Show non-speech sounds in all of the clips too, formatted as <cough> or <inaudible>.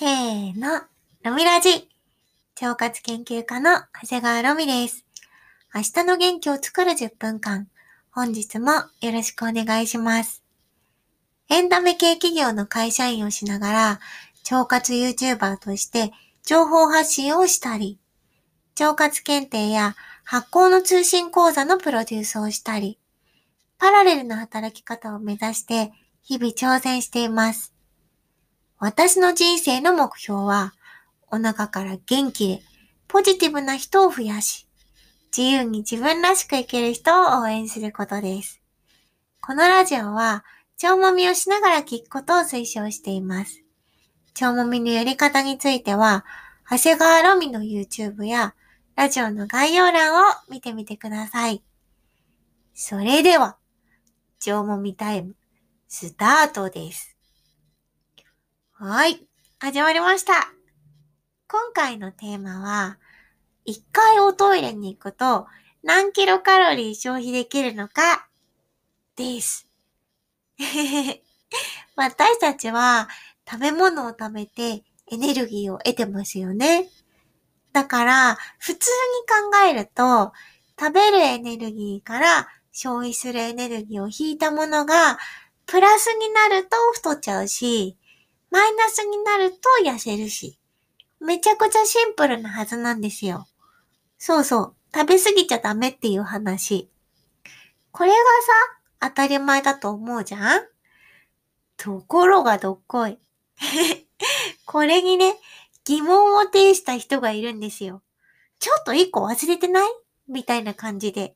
せーの、ロミラジ。腸活研究家の長谷川ロミです。明日の元気を作る10分間。本日もよろしくお願いします。エンタメ系企業の会社員をしながら、腸活 YouTuber として情報発信をしたり、腸活検定や発行の通信講座のプロデュースをしたり、パラレルな働き方を目指して日々挑戦しています。私の人生の目標は、お腹から元気でポジティブな人を増やし、自由に自分らしく生きる人を応援することです。このラジオは、腸もみをしながら聞くことを推奨しています。腸もみのやり方については、長谷川ロミの YouTube やラジオの概要欄を見てみてください。それでは、腸もみタイム、スタートです。はい。始まりました。今回のテーマは、一回おトイレに行くと何キロカロリー消費できるのか、です。<laughs> 私たちは食べ物を食べてエネルギーを得てますよね。だから、普通に考えると、食べるエネルギーから消費するエネルギーを引いたものが、プラスになると太っちゃうし、マイナスになると痩せるし。めちゃくちゃシンプルなはずなんですよ。そうそう。食べ過ぎちゃダメっていう話。これがさ、当たり前だと思うじゃんところがどっこい。<laughs> これにね、疑問を呈した人がいるんですよ。ちょっと一個忘れてない？みたいな感じで。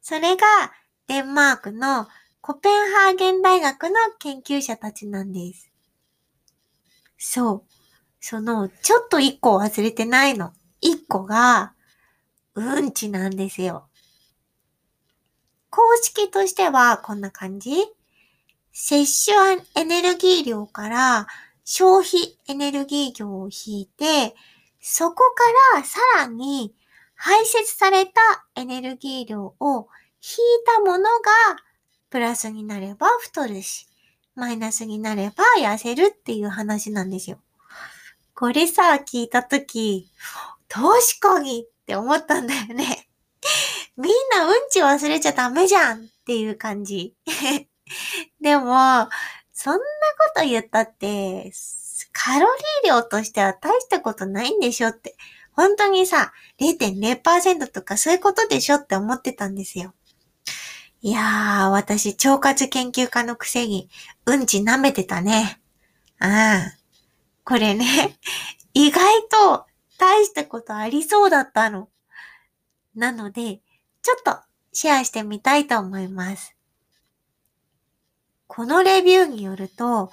それが、デンマークのコペンハーゲン大学の研究者たちなんです。そう。その、ちょっと一個忘れてないの。一個が、うんちなんですよ。公式としてはこんな感じ摂取エネルギー量から消費エネルギー量を引いて、そこからさらに排泄されたエネルギー量を引いたものがプラスになれば太るし、マイナスになれば痩せるっていう話なんですよ。これさ、聞いたとき、確かにって思ったんだよね。<laughs> みんなうんち忘れちゃダメじゃんっていう感じ。<laughs> でも、そんなこと言ったって、カロリー量としては大したことないんでしょって。本当にさ、0.0%とかそういうことでしょって思ってたんですよ。いやー、私、腸活研究家のくせに、うんち舐めてたね。ああ。これね、<laughs> 意外と大したことありそうだったの。なので、ちょっとシェアしてみたいと思います。このレビューによると、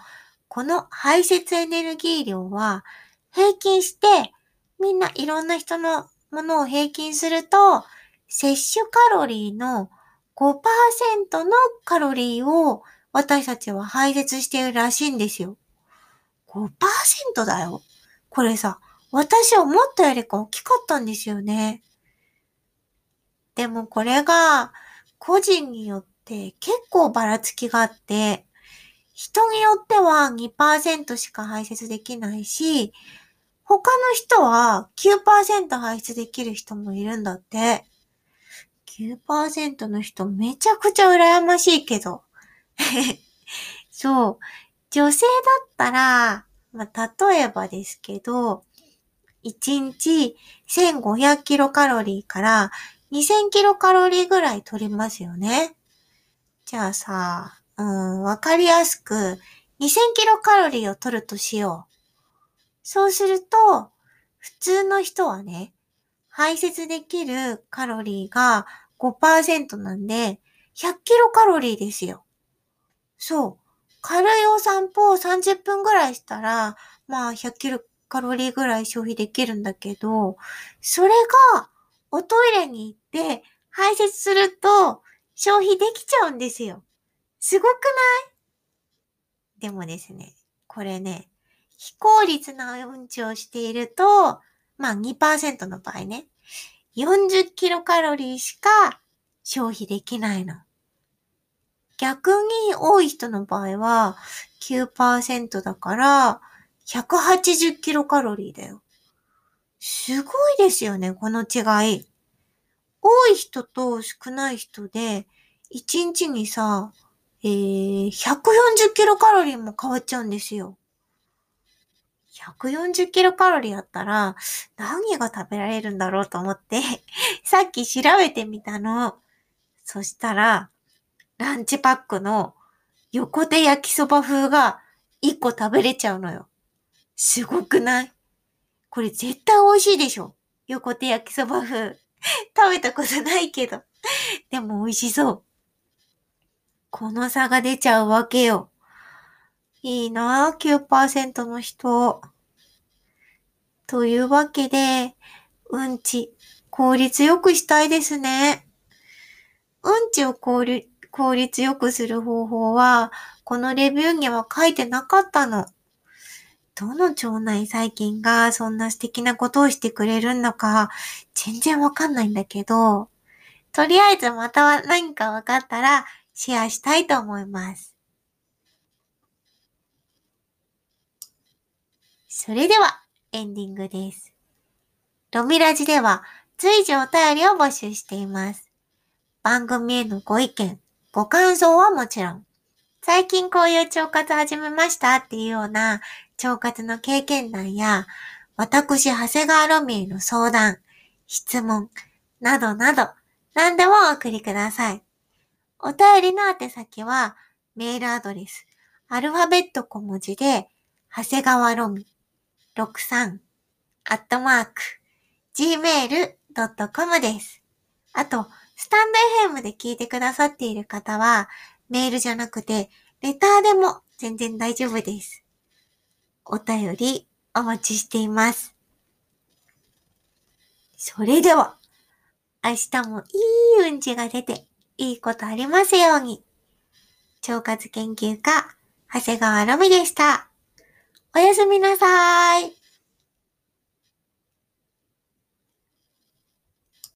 この排泄エネルギー量は平均してみんないろんな人のものを平均すると摂取カロリーの5%のカロリーを私たちは排泄しているらしいんですよ。5%だよ。これさ、私は思ったよりか大きかったんですよね。でもこれが個人によって結構ばらつきがあって、人によっては2%しか排泄できないし、他の人は9%排出できる人もいるんだって。9%の人めちゃくちゃ羨ましいけど。<laughs> そう。女性だったら、まあ、例えばですけど、1日1500キロカロリーから2000キロカロリーぐらい取りますよね。じゃあさ、うん、わかりやすく2000キロカロリーを取るとしよう。そうすると、普通の人はね、排泄できるカロリーが5%なんで、100キロカロリーですよ。そう。軽いお散歩を30分ぐらいしたら、まあ100キロカロリーぐらい消費できるんだけど、それがおトイレに行って排泄すると消費できちゃうんですよ。すごくない？でもですね、これね、非効率なうんちをしていると、まあ2%の場合ね、40キロカロリーしか消費できないの。逆に多い人の場合は9%だから180キロカロリーだよ。すごいですよね、この違い。多い人と少ない人で、1日にさ、えー、140キロカロリーも変わっちゃうんですよ。140キロカロリーあったら、何が食べられるんだろうと思って <laughs> さっき調べてみたの。そしたら、ランチパックの横手焼きそば風が1個食べれちゃうのよ。すごくない？これ絶対美味しいでしょ？横手焼きそば風。食べたことないけど。でも美味しそう。この差が出ちゃうわけよ。いいなぁ、9%の人。というわけで、うんち、効率よくしたいですね。うんちを効率効率よくする方法は、このレビューには書いてなかったの。どの腸内細菌がそんな素敵なことをしてくれるのか、全然わかんないんだけど、とりあえずまた何かわかったらシェアしたいと思います。それでは、エンディングです。ロミラジでは随時お便りを募集しています。番組へのご意見、ご感想はもちろん、最近こういう腸活始めましたっていうような腸活の経験談や、私、長谷川ロミエの相談、質問、などなど、何でもお送りください。お便りの宛先は、メールアドレス、アルファベット小文字で、長谷川ロミ63、アットマーク、gmail.com です。あと、スタンド FM で聞いてくださっている方は、メールじゃなくて、レターでも全然大丈夫です。お便りお待ちしています。それでは、明日もいい運気が出て、いいことありますように。腸活研究家、長谷川ロミでした。おやすみなさーい。